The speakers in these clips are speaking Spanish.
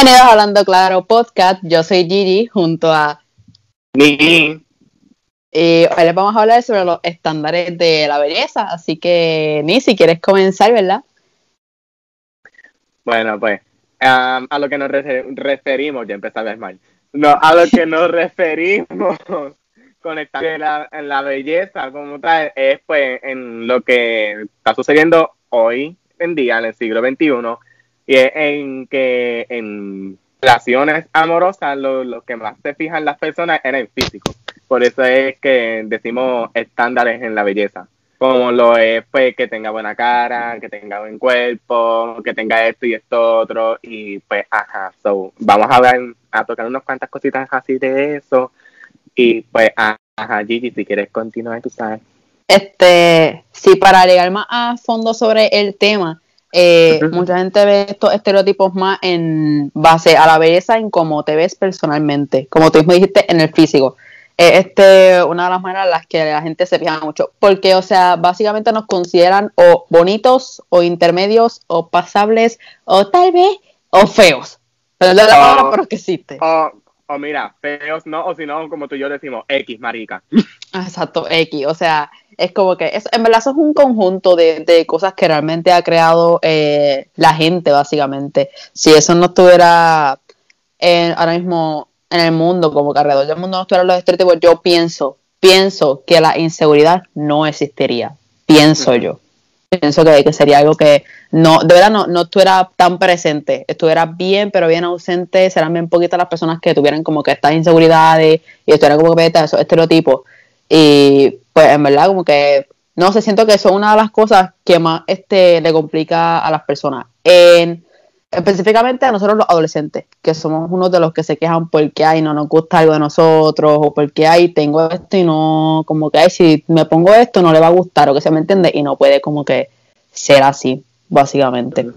Bienvenidos a Hablando Claro Podcast. Yo soy Gigi junto a Ni. Y hoy les vamos a hablar sobre los estándares de la belleza. Así que, Ni, si quieres comenzar, ¿verdad? Bueno, pues, um, a lo que nos refer- referimos, ya empecé a ver mal. No, a lo que nos referimos con esta de la, en la belleza como tal, es pues en lo que está sucediendo hoy en día, en el siglo XXI, y es en que en relaciones amorosas lo, lo que más se fijan las personas es el físico. Por eso es que decimos estándares en la belleza. Como lo es, pues, que tenga buena cara, que tenga buen cuerpo, que tenga esto y esto otro. Y pues, ajá, so, vamos a ver, a tocar unas cuantas cositas así de eso. Y pues, ajá, Gigi, si quieres continuar, tú sabes. Este, sí, para llegar más a fondo sobre el tema, eh, mucha gente ve estos estereotipos más en base a la belleza, en cómo te ves personalmente, como tú mismo dijiste, en el físico. Es este, una de las maneras en las que la gente se fija mucho, porque, o sea, básicamente nos consideran o bonitos, o intermedios, o pasables, o tal vez, o feos. Pero es la Oh. palabra pero que existe. O, o mira, feos no, o si no, como tú y yo decimos, X, marica. Exacto, X. O sea, es como que, es, en verdad, eso es un conjunto de, de cosas que realmente ha creado eh, la gente, básicamente. Si eso no estuviera en- ahora mismo en el mundo, como que alrededor del mundo no estuvieran los estereotipos, yo pienso, pienso que la inseguridad no existiría. Pienso yo. Pienso que, que sería algo que no, de verdad no, no estuviera tan presente, estuviera bien, pero bien ausente, serán bien poquitas las personas que tuvieran como que estas inseguridades y estuvieran como que esos estereotipos. Y pues en verdad como que, no sé, siento que eso es una de las cosas que más este, le complica a las personas. Específicamente a nosotros los adolescentes, que somos uno de los que se quejan porque ay, no nos gusta algo de nosotros, o porque ay, tengo esto y no, como que ay, si me pongo esto no le va a gustar, o que se me entiende, y no puede como que ser así, básicamente.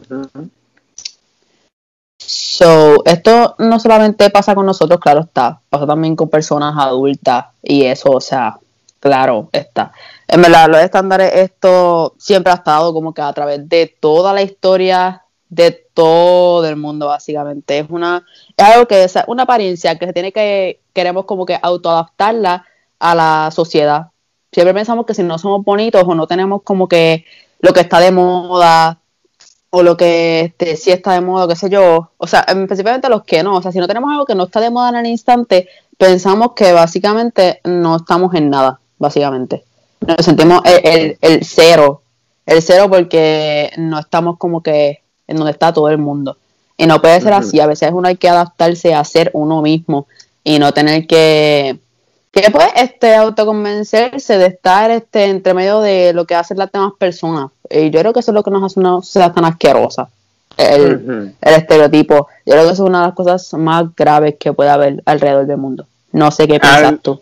So, esto no solamente pasa con nosotros, claro está, pasa también con personas adultas y eso, o sea, claro está. En verdad, los estándares, esto siempre ha estado como que a través de toda la historia de todo el mundo, básicamente. Es una, es algo que es una apariencia que se tiene que, queremos como que autoadaptarla a la sociedad. Siempre pensamos que si no somos bonitos o no tenemos como que lo que está de moda, o lo que este, sí está de moda, qué sé yo, o sea, específicamente los que no, o sea, si no tenemos algo que no está de moda en el instante, pensamos que básicamente no estamos en nada, básicamente. Nos sentimos el, el cero, el cero porque no estamos como que en donde está todo el mundo. Y no puede ser así, a veces uno hay que adaptarse a ser uno mismo y no tener que que pues este autoconvencerse de estar este entre medio de lo que hacen las demás personas. Y yo creo que eso es lo que nos hace una sociedad tan asquerosa. El, el estereotipo. Yo creo que eso es una de las cosas más graves que puede haber alrededor del mundo. No sé qué piensas Al- tú.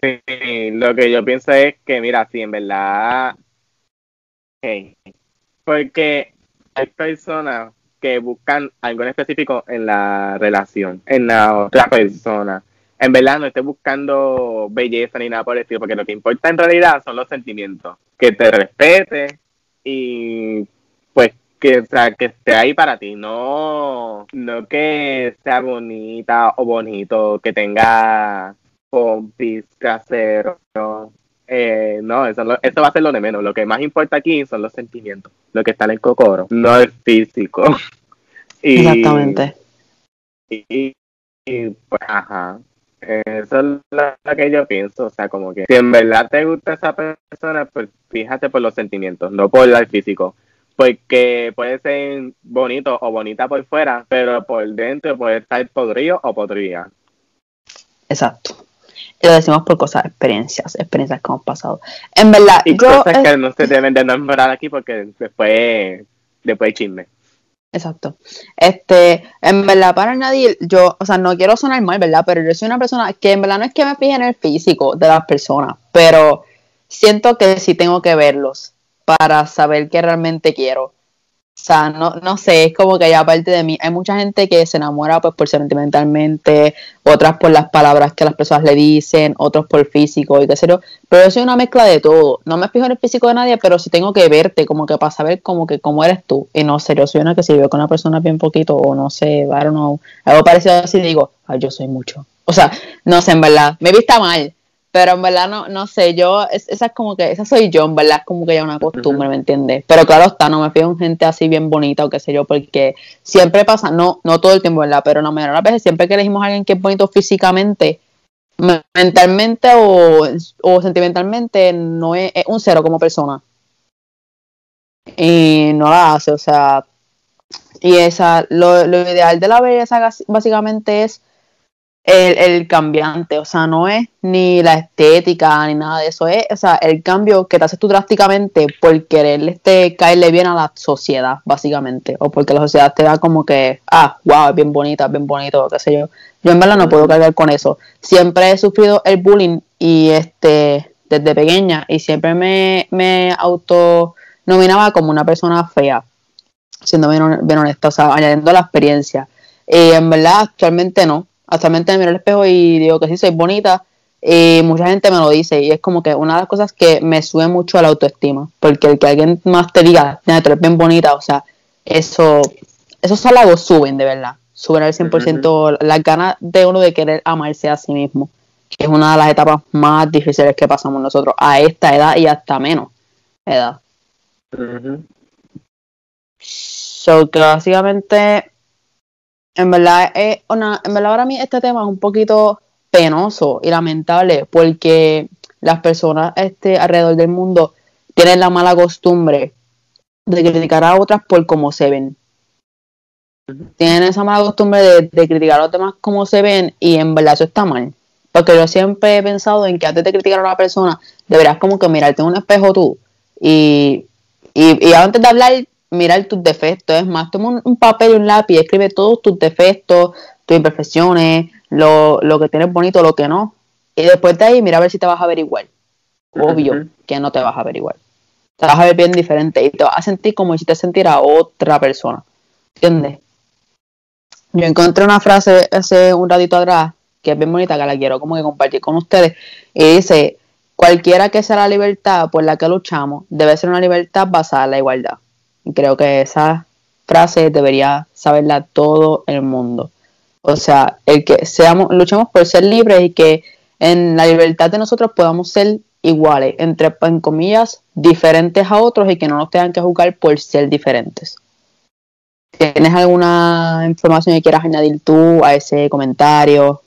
Sí, lo que yo pienso es que, mira, si en verdad. hey, porque hay personas que buscan algo en específico en la relación, en la otra persona. En verdad no estoy buscando belleza ni nada por el estilo, porque lo que importa en realidad son los sentimientos. Que te respete y pues que, sea, que esté ahí para ti, no, no que sea bonita o bonito, que tenga pompis, trasero. Eh, no, eso, lo- eso va a ser lo de menos. Lo que más importa aquí son los sentimientos, lo que está en el cocoro, no el físico. Y- exactamente Y, y, pues, ajá. Eso es lo, lo que yo pienso. O sea, como que si en verdad te gusta esa persona, pues fíjate por los sentimientos, no por el físico. Porque puede ser bonito o bonita por fuera, pero por dentro puede estar podrido o podrida. exacto lo decimos por cosas experiencias experiencias que hemos pasado en verdad Y yo cosas que no se deben de nombrar aquí porque después, después hay chisme. Exacto. Este, en verdad, para nadie, yo, o sea, no quiero sonar mal, ¿verdad? Pero yo soy una persona que en verdad no es que me fije en el físico de las personas, pero siento que sí tengo que verlos para saber qué realmente quiero. O sea, no, no sé, es como que ya aparte de mí, hay mucha gente que se enamora pues por sentimentalmente, otras por las palabras que las personas le dicen, otros por físico y qué sé yo, pero yo soy una mezcla de todo. No me fijo en el físico de nadie, pero sí tengo que verte como que para saber como que cómo eres tú. Y no sé, yo soy una que si veo con una persona bien poquito o no sé, I don't algo parecido así, digo, ay, yo soy mucho. O sea, no sé, en verdad, me vista mal, pero en verdad no, no sé, yo, esa es como que, esa soy yo, en verdad es como que ya una costumbre, ¿me entiendes? Pero claro está, no me fijo en gente así bien bonita o qué sé yo, porque siempre pasa, no, no todo el tiempo, ¿verdad? Pero no me las veces, siempre que elegimos a alguien que es bonito físicamente, mentalmente o, o sentimentalmente, no es, es, un cero como persona. Y no la hace, o sea, y esa, lo, lo ideal de la belleza básicamente es el, el, cambiante, o sea, no es ni la estética ni nada de eso, es o sea, el cambio que te haces tú drásticamente por querer este, caerle bien a la sociedad, básicamente, o porque la sociedad te da como que, ah, wow, es bien bonita, es bien bonito, qué sé yo. Yo en verdad no puedo cargar con eso. Siempre he sufrido el bullying y este, desde pequeña, y siempre me, me autonominaba como una persona fea, siendo bien, bien honesta, o sea, añadiendo la experiencia. Y en verdad, actualmente no actualmente me miro al espejo y digo que sí, soy bonita. Y mucha gente me lo dice y es como que una de las cosas que me sube mucho a la autoestima, porque el que alguien más te diga, tú eres bien bonita, o sea, eso, esos halagos suben de verdad, suben al 100% las ganas de uno de querer amarse a sí mismo, que es una de las etapas más difíciles que pasamos nosotros a esta edad y hasta menos edad. So que básicamente en verdad, es una, en verdad, para mí este tema es un poquito penoso y lamentable porque las personas este, alrededor del mundo tienen la mala costumbre de criticar a otras por cómo se ven. Tienen esa mala costumbre de, criticar a los demás como se ven y en verdad eso está mal. Porque yo siempre he pensado en que antes de criticar a una persona, deberás como que mirarte en un espejo tú y, y, y antes de hablar mirar tus defectos. Es más, toma un, papel y un lápiz, escribe todos tus defectos, tus imperfecciones, lo, lo que tienes bonito, lo que no. Y después de ahí, mira a ver si te vas a ver igual. Obvio que no te vas a ver igual. Te vas a ver bien diferente y te vas a sentir como si te sentir a otra persona. ¿Entiendes? Yo encontré una frase hace un ratito atrás que es bien bonita, que la quiero como que compartir con ustedes. Y dice, cualquiera que sea la libertad por la que luchamos, debe ser una libertad basada en la igualdad. Creo que esa frase debería saberla todo el mundo. O sea, el que seamos, luchemos por ser libres y que en la libertad de nosotros podamos ser iguales, entre en comillas, diferentes a otros y que no nos tengan que juzgar por ser diferentes. ¿Tienes alguna información que quieras añadir tú a ese comentario?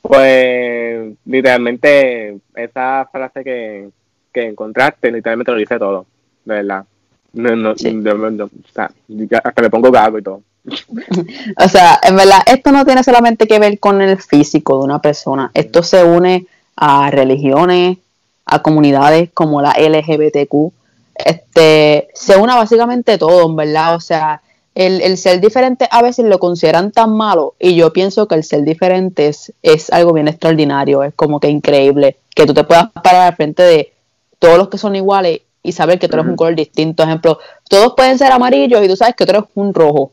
Pues literalmente esa frase que, que encontraste, literalmente lo dice todo, de verdad. No, no, o sea, hasta me pongo gago y todo. o sea, en verdad, esto no tiene solamente que ver con el físico de una persona. Esto se une a religiones, a comunidades como la LGBTQ. Este, se une básicamente todo, en verdad. O sea, el, el, ser diferente a veces lo consideran tan malo y yo pienso que el ser diferente es, es algo bien extraordinario, es como que increíble que tú te puedas parar al frente de todos los que son iguales y saber que tú eres un color distinto. Ejemplo, todos pueden ser amarillos y tú sabes que tú eres un rojo.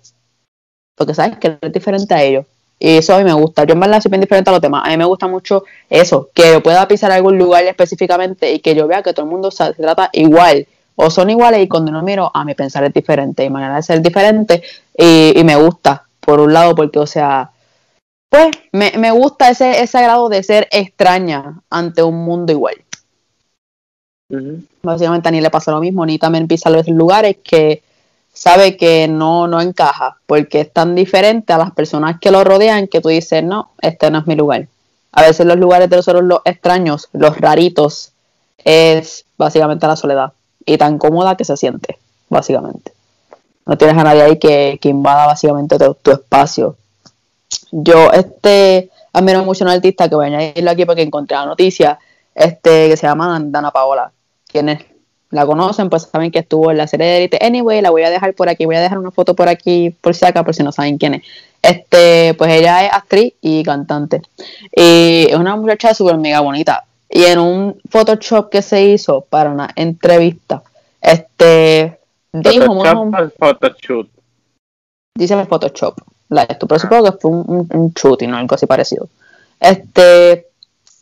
Porque sabes que eres diferente a ellos. Y eso a mí me gusta. Yo en verdad soy bien diferente a los demás. A mí me gusta mucho eso, que yo pueda pisar algún lugar específicamente y que yo vea que todo el mundo se trata igual. O son iguales y cuando no miro, a mi pensar es diferente. Y manera de ser diferente. Y, y me gusta, por un lado, porque, o sea, pues me, me gusta ese, ese grado de ser extraña ante un mundo igual. Básicamente a ni le pasa lo mismo, ni también pisa los lugares que sabe que no, no encaja, porque es tan diferente a las personas que lo rodean que tú dices, no, este no es mi lugar. A veces los lugares de nosotros los extraños, los raritos, es básicamente la soledad y tan cómoda que se siente, básicamente. No tienes a nadie ahí que, que invada básicamente tu, espacio. Yo este admiro mucho a un artista que voy a añadirlo aquí porque encontré la noticia, este, que se llama Dana Paola quienes la conocen, pues saben que estuvo en la serie de Elite. Anyway, la voy a dejar por aquí, voy a dejar una foto por aquí, por si acá, por si no saben quién es. Este, pues ella es actriz y cantante. Y es una muchacha súper mega bonita. Y en un Photoshop que se hizo para una entrevista, este, dijo más Photoshop dice Photoshop, la esto, pero supongo que fue un, un, un shooting o algo así parecido. Este,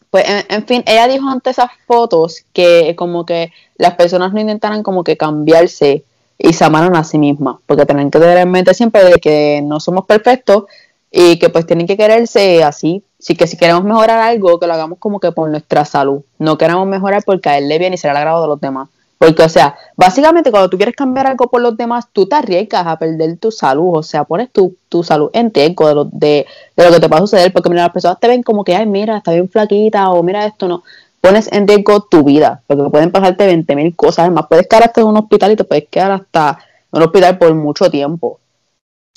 pues en, en fin, ella dijo ante esas fotos que como que las personas no intentaran como que cambiarse y se amaran a sí mismas, porque tienen que tener en mente siempre de que no somos perfectos y que pues tienen que quererse así, sí que si queremos mejorar algo, que lo hagamos como que por nuestra salud, no queremos mejorar por caerle bien y ser al agrado de los demás. Porque, o sea, básicamente cuando tú quieres cambiar algo por los demás, tú te arriesgas a perder tu salud, o sea, pones tu, tu salud en riesgo de lo, de, lo que te va a suceder, porque mira, las personas te ven como que, ay, mira, está bien flaquita, o mira esto, no. Pones en riesgo tu vida, porque pueden pasarte 20 mil cosas, además puedes quedar hasta en un hospital y te puedes quedar hasta en un hospital por mucho tiempo. O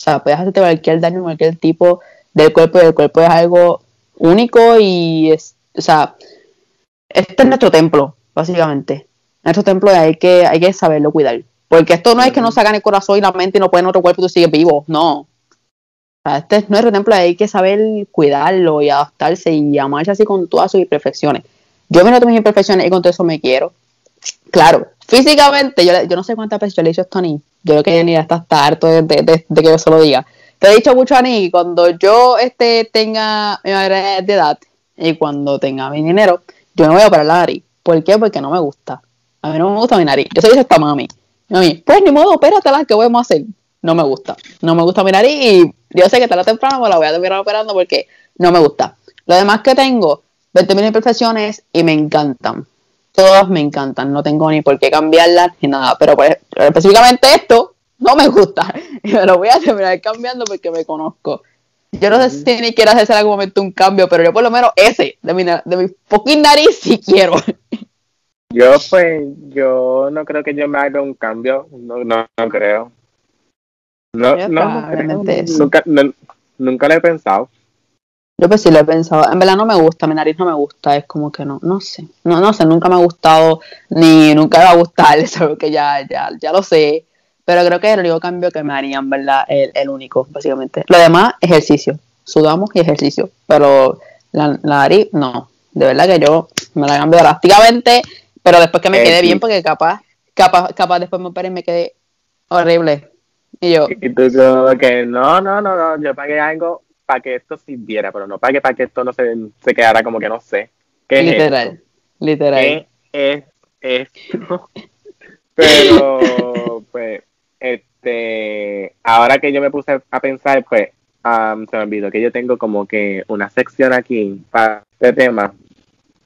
sea, puedes hacerte cualquier daño, cualquier tipo del cuerpo, y el cuerpo es algo único y es, o sea, este es nuestro templo, básicamente. Nuestro templo hay que, hay que saberlo cuidar. Porque esto no es que no sacan el corazón y la mente y no pueden otro cuerpo y tú sigues vivo, no. Este es nuestro templo y hay que saber cuidarlo y adaptarse y amarse así con todas sus imperfecciones. Yo me noto mis imperfecciones y con todo eso me quiero. Claro, físicamente, yo, yo no sé cuántas veces yo le he dicho esto a Ani. Yo creo que ni está hasta harto de, de- de- de que yo se lo diga. Te he dicho mucho a Ani, cuando yo este, tenga mi edad y cuando tenga mi dinero, yo me voy a operar la nariz. ¿Por qué? Porque no me gusta. A mí no me gusta mi nariz. Yo se lo dije hasta a mami. Mami, pues ni modo, opératela, ¿qué podemos hacer? No me gusta. No me gusta mi nariz y yo sé que tarde o temprano me la voy a terminar operando porque no me gusta. Lo demás que tengo, 20.000 imperfecciones y me encantan. Todas me encantan. No tengo ni por qué cambiarlas ni nada. Pero, pues, pero específicamente esto no me gusta. Y me lo voy a terminar cambiando porque me conozco. Yo no sé si ni quiero hacer en algún momento un cambio, pero yo por lo menos ese, de mi, de mi fucking nariz, sí quiero. Yo, pues, yo no creo que yo me haga un cambio. No, no, no creo. No, no, creo. Nunca, no- nunca lo he pensado. Yo pues sí lo he pensado. En verdad no me gusta, mi nariz no me gusta, es como que no, no sé. No, no sé, nunca me ha gustado, ni nunca me va a gustar, eso que ya, ya, ya lo sé. Pero creo que es el único cambio que me haría, en verdad, el, el único, básicamente. Lo demás, ejercicio. Sudamos y ejercicio. Pero la, la nariz, no. De verdad que yo me la cambio drásticamente, pero después que me Eh, quede sí. bien, porque capaz, capaz, capaz después me opere y me quede horrible. Y yo, Y tú como que no, no, no, no, yo pagué algo para que esto sirviera, pero no pagué para que esto no se, se quedara como que no sé. ¿Qué es literal, esto? literal. ¿Qué es esto? Pero, pues, este, ahora que yo me puse a pensar, pues, am, se me olvidó que yo tengo como que una sección aquí para este tema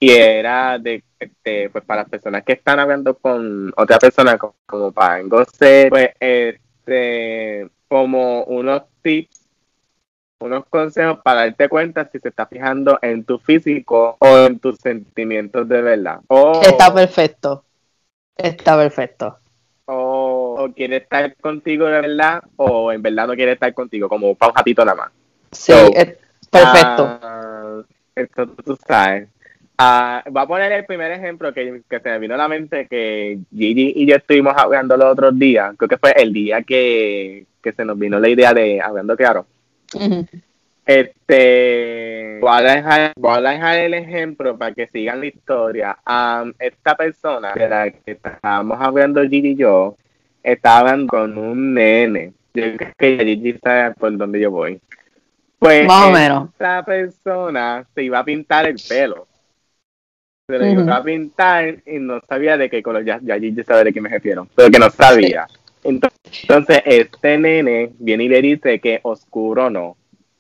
y era de, este, pues, para las personas que están hablando con otra persona co- como, para engoce, pues, este, como unos tips unos consejos para darte cuenta si se está fijando en tu físico o en tus sentimientos de verdad. O, Está perfecto. Está perfecto. o, o quiere estar contigo de verdad o en verdad no quiere estar contigo, como para un ratito nada más. Sí, So, es perfecto. Ah, esto tú sabes. Ah, voy a poner el primer ejemplo que, que se me vino a la mente que Gigi y yo estuvimos hablando los otros días. Creo que fue el día que, que se nos vino la idea de hablando claro. Ujú. Este, voy a, dejar, voy a dejar el ejemplo para que sigan la historia. Esta persona de la que estábamos hablando Gigi y yo, estaba hablando con un nene. Yo creo que Gigi sabe por dónde yo voy. Pues Más o menos. esta persona se iba a pintar el pelo. Se Ujú. iba a pintar y no sabía de qué color. Ya, ya Gigi sabe de qué me refiero, pero que no sabía. Entonces, este nene viene y le dice que oscuro no.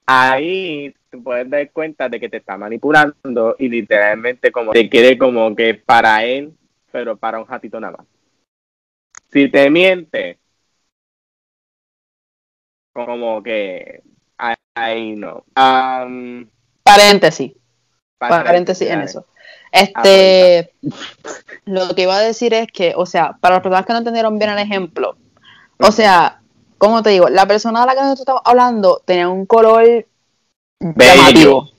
Ahí te puedes dar cuenta de que te está manipulando y literalmente como te quiere como que para él, pero para un ratito nada más. Si te miente, como que ahí no. Am, Paréntesis. Paréntesis en eso. Este, lo que iba a decir es que, o sea, para las personas que no entendieron bien el ejemplo, o sea, como te digo, la persona de la que nosotros estamos hablando tenía un color llamativo.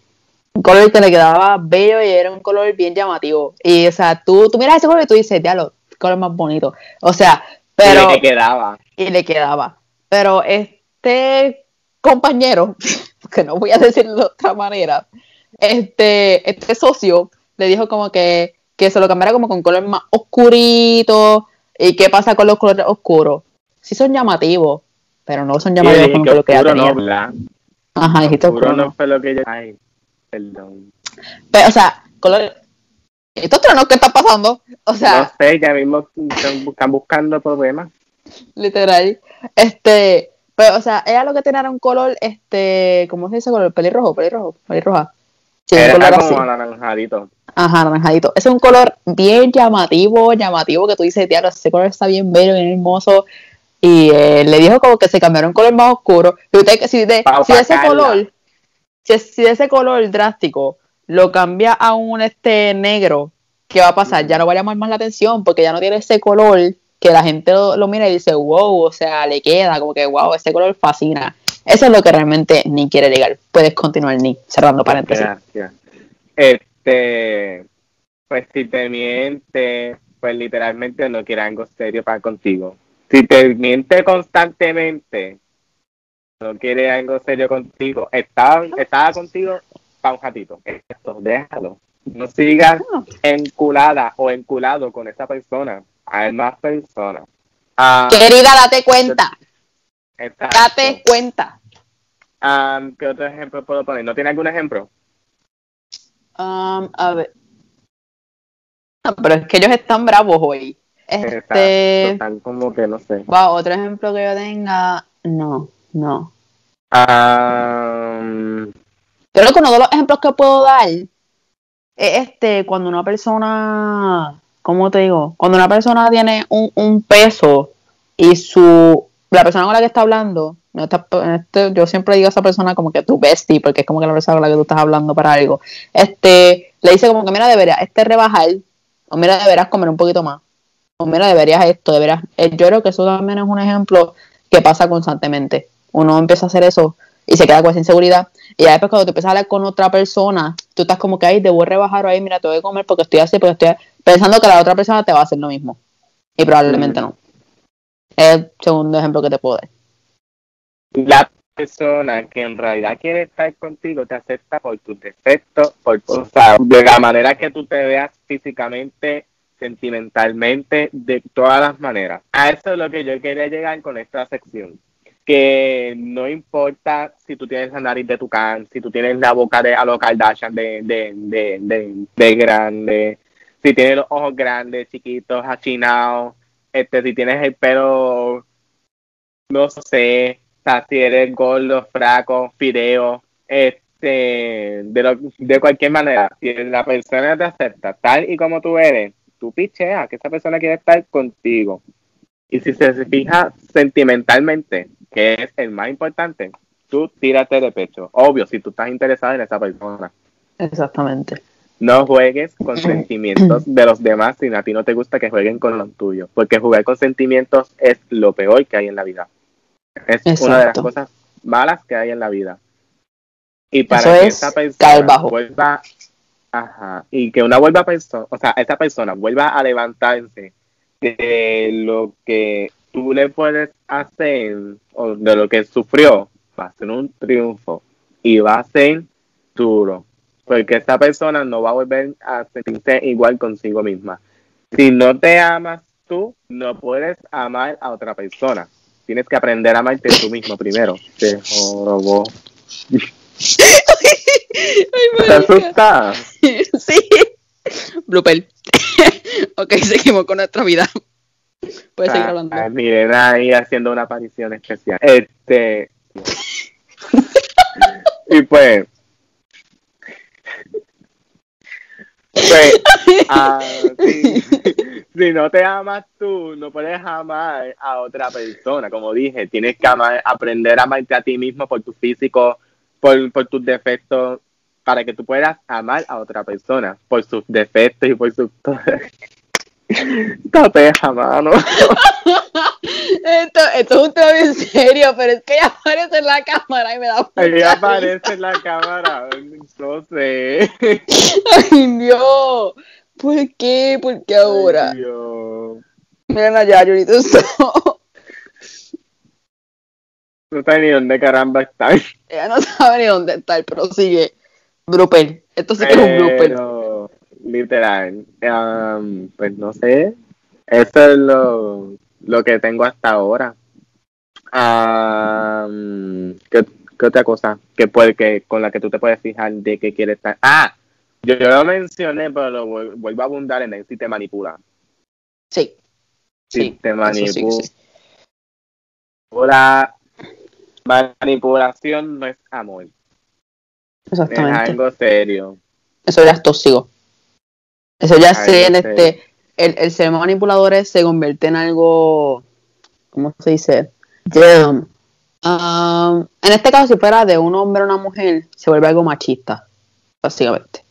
Un color que le quedaba bello y era un color bien llamativo. Y, o sea, tú, tú miras ese color y tú dices, diablo, color más bonito. O sea, pero. Y le quedaba. y le quedaba. Pero este compañero, que no voy a decirlo de otra manera, este, este socio le dijo como que, que se lo cambiara como con color más oscurito y qué pasa con los colores oscuros. sí son llamativos, pero no son llamativos dije como que lo que tenía. no, ¿verdad? Ajá, dijiste Oscuro oscuro no no. fue lo que yo... Ay, perdón. Pero, o sea, color... ¿Estos truenos qué está pasando? O sea, no sé, ya mismo están, bu- están buscando problemas. literal. Este, pero, o sea, ella lo que tenía era un color, este, ¿cómo se dice color? Pelirrojo, pelirrojo, pelirroja. Sí, un Era color así. como anaranjadito. Ajá, naranjadito. Ese es un color bien llamativo, llamativo, que tú dices, tía, ese color está bien bello, bien hermoso. Y eh, le dijo como que se cambiaron un color más oscuro. Y usted, si de, si de ese color, si, si de ese color drástico lo cambia a un este negro, ¿qué va a pasar? Ya no va a llamar más la atención porque ya no tiene ese color que la gente lo, lo mira y dice, wow, o sea, le queda, como que wow, ese color fascina. Eso es lo que realmente ni quiere llegar. Puedes continuar, ni cerrando paréntesis. Gracias. Este, pues si te miente, pues literalmente no quiere algo serio para contigo. Si te miente constantemente, no quiere algo serio contigo, estaba, estaba contigo para un ratito. Esto, déjalo. No sigas enculada o enculado con esa persona. Hay más personas. Ah, Querida, date cuenta. exacto. Date cuenta. Ah, ¿Qué otro ejemplo puedo poner? ¿No tiene algún ejemplo? Um, a ver. No, pero es que ellos están bravos hoy. Este. Están como que no sé. Wow, otro ejemplo que yo tenga. No, no. Ah, Creo que uno de los ejemplos que puedo dar es este, cuando una persona. ¿Cómo te digo? Cuando una persona tiene un, un peso y su. La persona con la que está hablando. No está- este, yo siempre digo a esa persona como que tu bestie, porque es como que la persona con la que tú estás hablando para algo. Este, le dice como que mira, deberías este rebajar, o mira, deberías comer un poquito más, o mira, deberías esto, deberías. eh, Yo creo que eso también es un ejemplo que pasa constantemente. Uno empieza a hacer eso y se queda con esa inseguridad. Y ya después cuando tú empiezas a hablar con otra persona, tú estás como que, ay, debo rebajar o ahí, mira, te voy a comer porque estoy así, porque estoy pensando que la otra persona te va a hacer lo mismo. Y probablemente Mm. no. Es el segundo ejemplo que te puedo dar. La persona que en realidad quiere estar contigo te acepta por tus defectos, por, o sea, de la manera que tú te veas físicamente, sentimentalmente, de todas las maneras. A eso es lo que yo quería llegar con esta sección. Que no importa si tú tienes la nariz de tucán, si tú tienes la boca de a lo Kardashian de, de, de, de, de grande, si tienes los ojos grandes, chiquitos, achinados, este, si tienes el pelo, no sé, sea, si eres gordo, fraco, fideo, este, de, lo- de cualquier manera, si la persona te acepta tal y como tú eres, tú picheas que esa persona quiere estar contigo. Y si se fija sentimentalmente, que es el más importante, tú tírate de pecho. Obvio, si tú estás interesado en esa persona. Exactamente. No juegues con sentimientos de los demás si a ti no te gusta que jueguen con los tuyos, porque jugar con sentimientos es lo peor que hay en la vida. Es una de las cosas malas que hay en la vida. Y para Eso que es esa persona vuelva, ajá, y que una vuelva persona, o sea, esa persona vuelva a levantarse de lo que tú le puedes hacer o de lo que sufrió, va a ser un triunfo y va a ser duro porque esa persona no va a volver a sentirse igual consigo misma. Si no te amas tú, no puedes amar a otra persona. Tienes que aprender a amarte tú mismo primero. Te jorobó. ¿Te asustas? sí. Blooper. ok, seguimos con nuestra vida. Puedes seguir hablando. Ah, miren ahí haciendo una aparición especial. Este. y pues. Pues, ah, si, si no te amas tú, no puedes amar a otra persona. Como dije, tienes que amar, aprender a amarte a ti mismo por tu físico, por, por tus defectos, para que tú puedas amar a otra persona por sus defectos y por sus. No te deja, mano. Esto, esto es un tema bien serio, pero es que ella aparece en la cámara y me da mucha risa. aparece en la cámara. No sé. Ay, Dios. ¿Por qué? ¿Por qué ahora? Ay, Dios. Miren allá, Yurito. No sé ni dónde caramba está. Ella no sabe ni dónde está, pero sigue. Blooper. Esto sí que es un blooper. Literal. um, pues no sé. Eso es lo, lo que tengo hasta ahora. Um, ¿qué, ¿qué, otra cosa que puede que con la que tú te puedes fijar de que quiere estar? Ah, yo, yo lo mencioné, pero lo vuelvo a abundar en él si te manipula. Sí. Si Sí, te manipula. sí, manipulación no es amor, es Exactamente. algo serio. Eso ya es tóxico. Eso ya el, serio. este, el, el ser manipuladores se convierte en algo, ¿cómo se dice? Damn. Um, en este caso, si fuera de un hombre a una mujer, se vuelve algo machista, básicamente.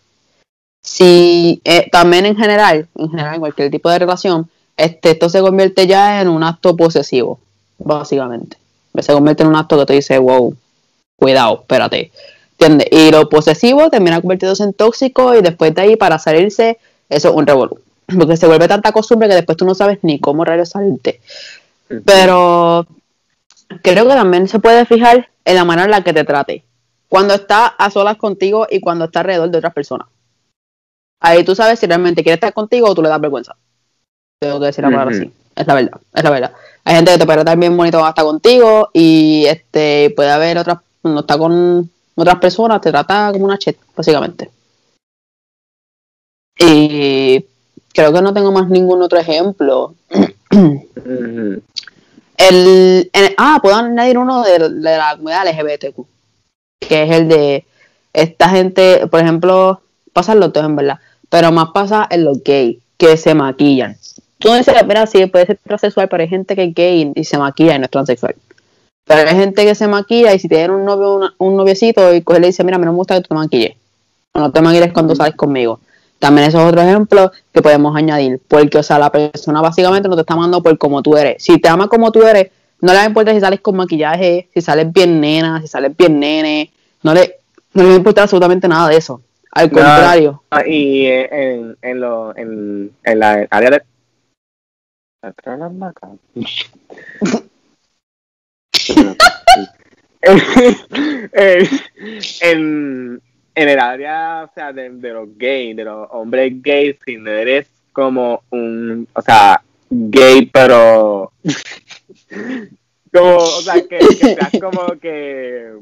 Si eh, también en general, en general, en cualquier tipo de relación, este, esto se convierte ya en un acto posesivo, básicamente. Se convierte en un acto que te dice, wow, cuidado, espérate. ¿Entiendes? Y lo posesivo termina convirtiéndose en tóxico y después de ahí para salirse, eso es un revolú. Porque se vuelve tanta costumbre que después tú no sabes ni cómo rayos salirte. Pero creo que también se puede fijar en la manera en la que te trate. Cuando está a solas contigo y cuando está alrededor de otras personas. Ahí tú sabes si realmente quiere estar contigo o tú le das vergüenza. Tengo que decir la palabra así. Es la verdad, es la verdad. Hay gente que te puede tratar bien bonito está contigo y este puede haber otras, cuando está con otras personas, te trata como una chet, básicamente. Y creo que no tengo más ningún otro ejemplo. El, ah, puedo añadir uno de, de la comunidad LGBTQ, que es el de esta gente, por ejemplo, pasa en los dos en verdad, pero más pasa en los gays, que se maquillan. Tú no dices, mira, sí, puede ser transexual, pero hay gente que es gay y se maquilla y no es transexual. Pero hay gente que se maquilla y si tienen un novio una- un noviecito y coge y le dice, mira, a mí no me gusta que tú te maquilles. O no te maquilles cuando sales conmigo. También eso es otro ejemplo que podemos añadir. Porque, o sea, la persona básicamente no te está amando por como tú eres. Si te ama como tú eres, no le importa si sales con maquillaje, si sales bien nena, si sales bien nene. No le, no le importa absolutamente nada de eso. Al contrario. Ah, y eh, en, en, lo, en, en la área de... En, en, en el área, o sea, de, de los gays, de los hombres gays, si no eres como un, o sea, gay, pero como, o sea, que, que seas como que,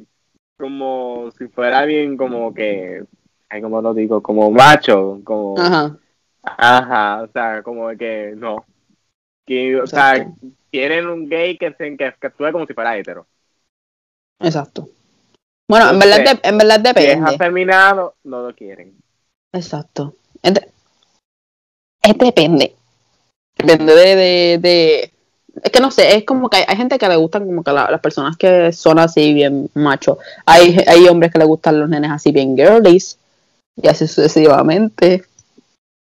como si fuera bien, como que, ay, como lo digo, como macho, como, Ajá. ajá, o sea, como que no. Que, o sea, quieren un gay que, se, que, que actúe como si fuera hetero. Exacto. Bueno, en verdad, de- en verdad Si es depende. afeminado, no lo quieren. Exacto. Es, de- es depende. Depende de, de, de- Es que no sé, es como que hay, hay gente que le gustan como que la- las personas que son así bien machos. Hay, hay hombres que le gustan los nenes así bien girlies. Y así sucesivamente.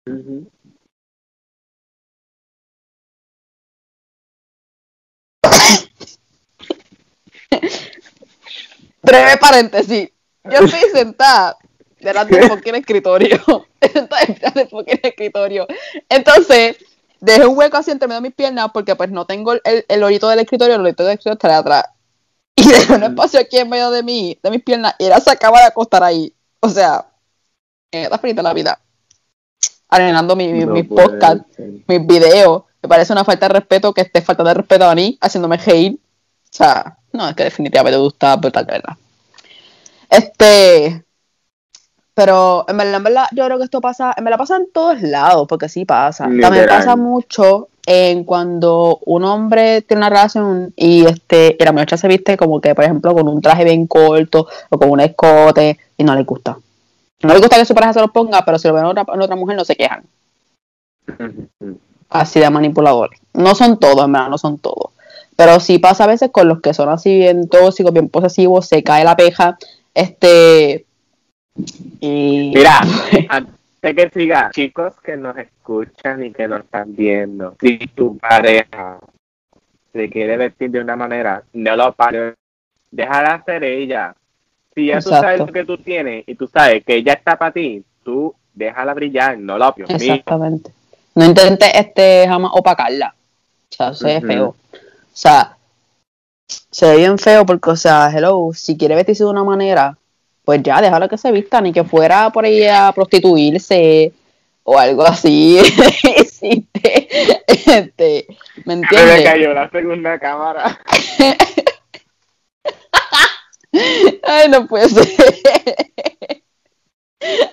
Breve paréntesis. Yo estoy sentada delante de un escritorio. sentada delante de un escritorio. Entonces, dejé un hueco así entre medio de mis piernas porque pues no tengo el, el, hoyito del escritorio, el hoyito del escritorio está atrás. Y dejé un espacio aquí en medio de mí, de mis piernas, y ella se acaba de acostar ahí. O sea, en esta finita la vida. Arenando mi, mi, No mis podcasts, mis videos. Me parece una falta de respeto que esté faltando de respeto a mí, haciéndome reír. O sea, no, es que definitivamente tú estás brutal, de verdad. Este. Pero en verdad, en verdad, yo creo que esto pasa, en verdad pasa en todos lados, porque sí pasa. También Literal. pasa mucho en cuando un hombre tiene una relación y este y la muchacha se viste como que, por ejemplo, con un traje bien corto o con un escote y no le gusta. No le gusta que su pareja se lo ponga, pero si lo ven en otra, en otra mujer no se quejan. Así de manipuladores. No son todos, en verdad, no son todos. Pero sí pasa a veces con los que son así bien tóxicos, bien posesivos, se cae la peja. Este. Y. Mira, antes que siga, chicos que nos escuchan y que nos están viendo, si tu pareja se quiere vestir de una manera, no lo pares, déjala hacer ella. Si ya tú Exacto. sabes lo que tú tienes y tú sabes que ella está para ti, tú déjala brillar, no la opiones. Exactamente. No intentes este, jamás opacarla. O sea, eso es Ujú. feo. O sea, se ve bien feo porque, o sea, hello, si quiere vestirse de una manera, pues ya, déjala que se vista, ni que fuera por ahí a prostituirse o algo así. Existe. Este, ¿me Se me entiendes? cayó la segunda cámara. Ay, no puede ser.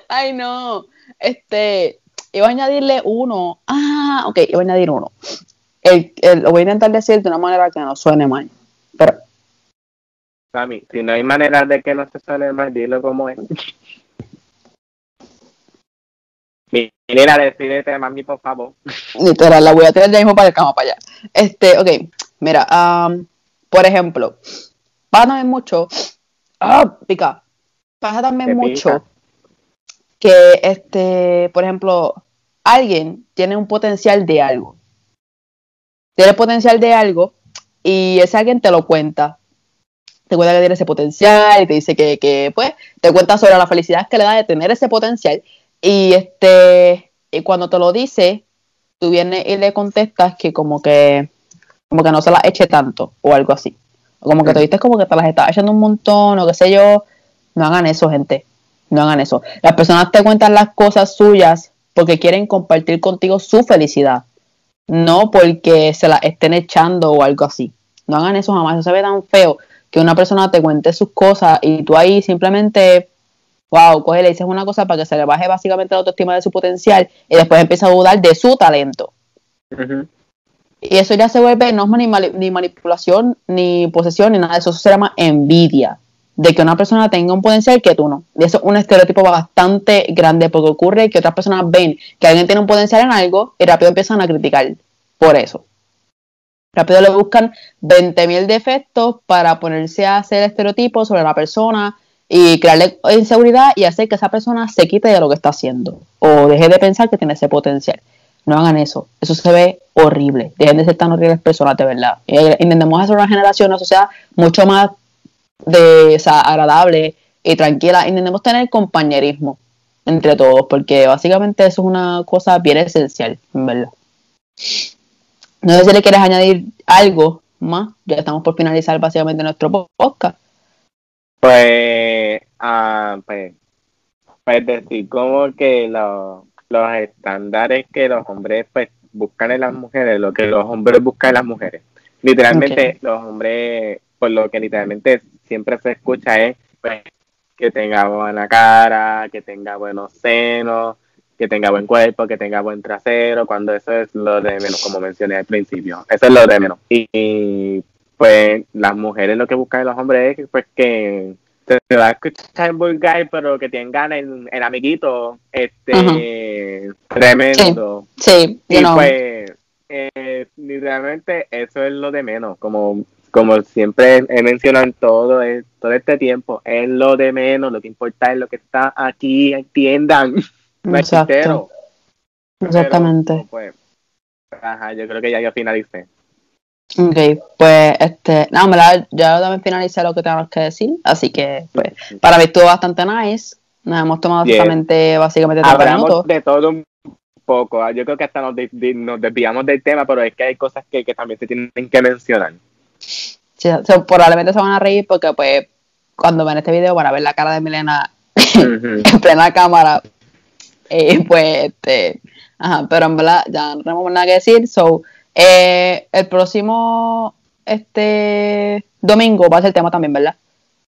Ay, no. Este, iba a añadirle uno. Ah, ok, iba a añadir uno. El, el- lo voy a intentar decir de una manera que no suene mal. Pero, Sammy, si no hay manera de que no se suene mal, dilo como es. Mira, decídete, mami, por favor. literal, la voy a tener ya mismo para el cama para allá. Este, ok, mira, am, por ejemplo, pasa también mucho. Ah, pica. Pasa también mucho pica. que, este, por ejemplo, alguien tiene un potencial de algo. Tiene potencial de algo y ese alguien te lo cuenta. Te cuenta que tiene ese potencial y te dice que, que, pues, te cuenta sobre la felicidad que le da de tener ese potencial. Y este, y cuando te lo dice, tú vienes y le contestas que como que, como que no se las eche tanto o algo así. O como que te dices como que te las estás echando un montón o qué sé yo. No hagan eso, gente. No hagan eso. Las personas te cuentan las cosas suyas porque quieren compartir contigo su felicidad. No porque se las estén echando o algo así. No hagan eso jamás. Eso se ve tan feo que una persona te cuente sus cosas y tú ahí simplemente, wow, coge y le dices una cosa para que se le baje básicamente la autoestima de su potencial y después empieza a dudar de su talento. Y eso ya se vuelve, no es ni manipulación, ni posesión, ni nada de eso. Eso se llama envidia. De que una persona tenga un potencial que tú no. Y eso es un estereotipo bastante grande porque ocurre que otras personas ven que alguien tiene un potencial en algo y rápido empiezan a criticar por eso. Rápido le buscan 20.000 defectos para ponerse a hacer estereotipos sobre la persona y crearle inseguridad y hacer que esa persona se quite de lo que está haciendo o deje de pensar que tiene ese potencial. No hagan eso. Eso se ve horrible. Dejen de ser tan horribles personas, de verdad. Eh, Intentemos hacer una generación, una sociedad mucho más de, o sea, agradable y tranquila. Intentemos tener compañerismo entre todos, porque básicamente eso es una cosa bien esencial, en verdad. No sé si le quieres añadir algo más. Ya estamos por finalizar básicamente nuestro po- podcast. Pues, ah, pues, pues decir como que los, los estándares que los hombres pues buscan en las mujeres, lo que los hombres buscan en las mujeres. Literalmente los hombres, por lo que literalmente siempre se escucha es pues, que tenga buena cara, que tenga buenos senos, que tenga buen cuerpo, que tenga buen trasero, cuando eso es lo de menos, como mencioné al principio. Eso es lo de menos. Y, y, pues las mujeres lo que buscan en los hombres es que, pues que se va a escuchar vulgar, pero que tengan el, el amiguito este tremendo. Sí, Y know, pues, eh, literalmente eso es lo de menos, como, como siempre he mencionado en todo, el- todo este tiempo, es lo de menos, lo que importa es lo que está aquí, entiendan. Exacto. exactamente. pero, pues, ajá, yo creo que ya yo finalicé. Ok, pues este, no, en verdad, ya también finalicé lo que tenemos que decir, así que pues para mí estuvo bastante nice. Nos hemos tomado solamente básicamente 30 Hablamos minutos. de todo un poco, ah, yo creo que hasta nos, nos desviamos del tema, pero es que hay cosas que, que también se tienen que mencionar. Probablemente se van a reír porque pues cuando ven este video van a ver la cara de Milena en plena cámara. Eh, pues este, ajá, pero en verdad ya no tenemos nada que decir. So, eh, el próximo este domingo va a ser el tema también, ¿verdad?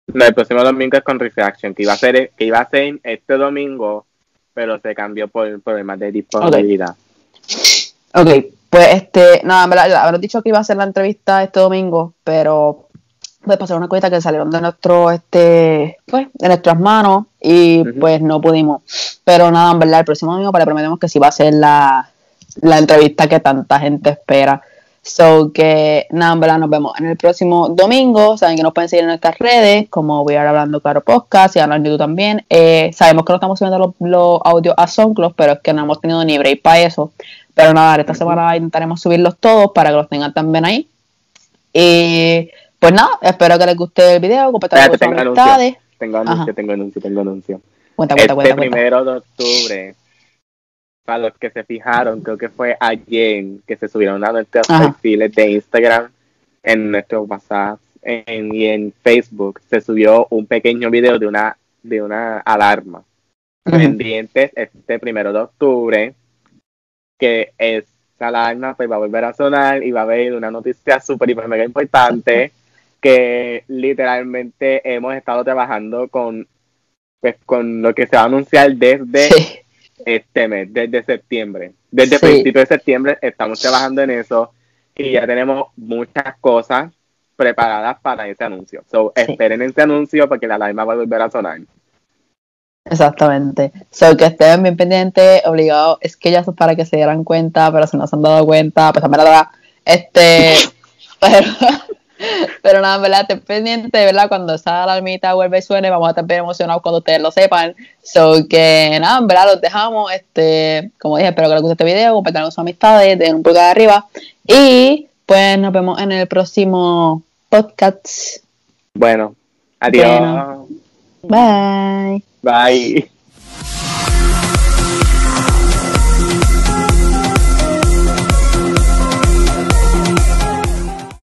No, el próximo domingo es con Refraction, que iba a ser, que iba a ser este domingo, pero se cambió por problemas de disponibilidad. Ok, pues este, nada, en verdad, ya habrán dicho que iba a hacer la entrevista este domingo, pero pues pasar una cosita que salieron de nuestro, este, pues, de nuestras manos y pues no pudimos. Pero nada, en verdad, el próximo domingo le prometemos que sí va a ser la, la entrevista que tanta gente espera. So que nada, en verdad, nos vemos en el próximo domingo. Saben que nos pueden seguir en nuestras redes, como voy a hablando Claro Podcast y hablar en YouTube también. Eh, sabemos que no estamos subiendo los, los audios a SoundCloud, pero es que no hemos tenido ni break para eso. Pero nada, esta semana intentaremos subirlos todos para que los tengan también ahí. Y pues nada, espero que les guste el video, compartan con sus tengo anuncio. amistades. Tengo anuncio, tengo anuncio, tengo anuncio. Cuenta, cuenta, Este cuenta, cuenta. primero de octubre, para los que se fijaron, creo que fue ayer que se subieron a nuestros Ajá. perfiles de Instagram, en nuestro WhatsApp en- y en Facebook, se subió un pequeño video de una, de una alarma. Ujú. pendientes este primero de octubre, que es, esa alarma pues va a volver a sonar y va a haber una noticia súper hiper mega importante que literalmente hemos estado trabajando con pues con lo que se va a anunciar desde este mes, desde septiembre. Desde el principio de septiembre estamos trabajando en eso y ya tenemos muchas cosas preparadas para ese anuncio. So, esperen ese anuncio porque la alarma va a volver a sonar. Exactamente. So que estén bien pendientes, obligados, es que ya es para que se dieran cuenta, pero si no se han dado cuenta, pues a verdad, este, pero, pero nada, verdad, estén pendientes, ¿verdad? Cuando esa alarmita vuelve y suene, vamos a estar bien emocionados cuando ustedes lo sepan. So que nada, en verdad, los dejamos, este, como dije, espero que les guste este video, compartan con sus amistades, den un pulgar arriba y pues nos vemos en el próximo podcast. Bueno, adiós. Bye. Bye.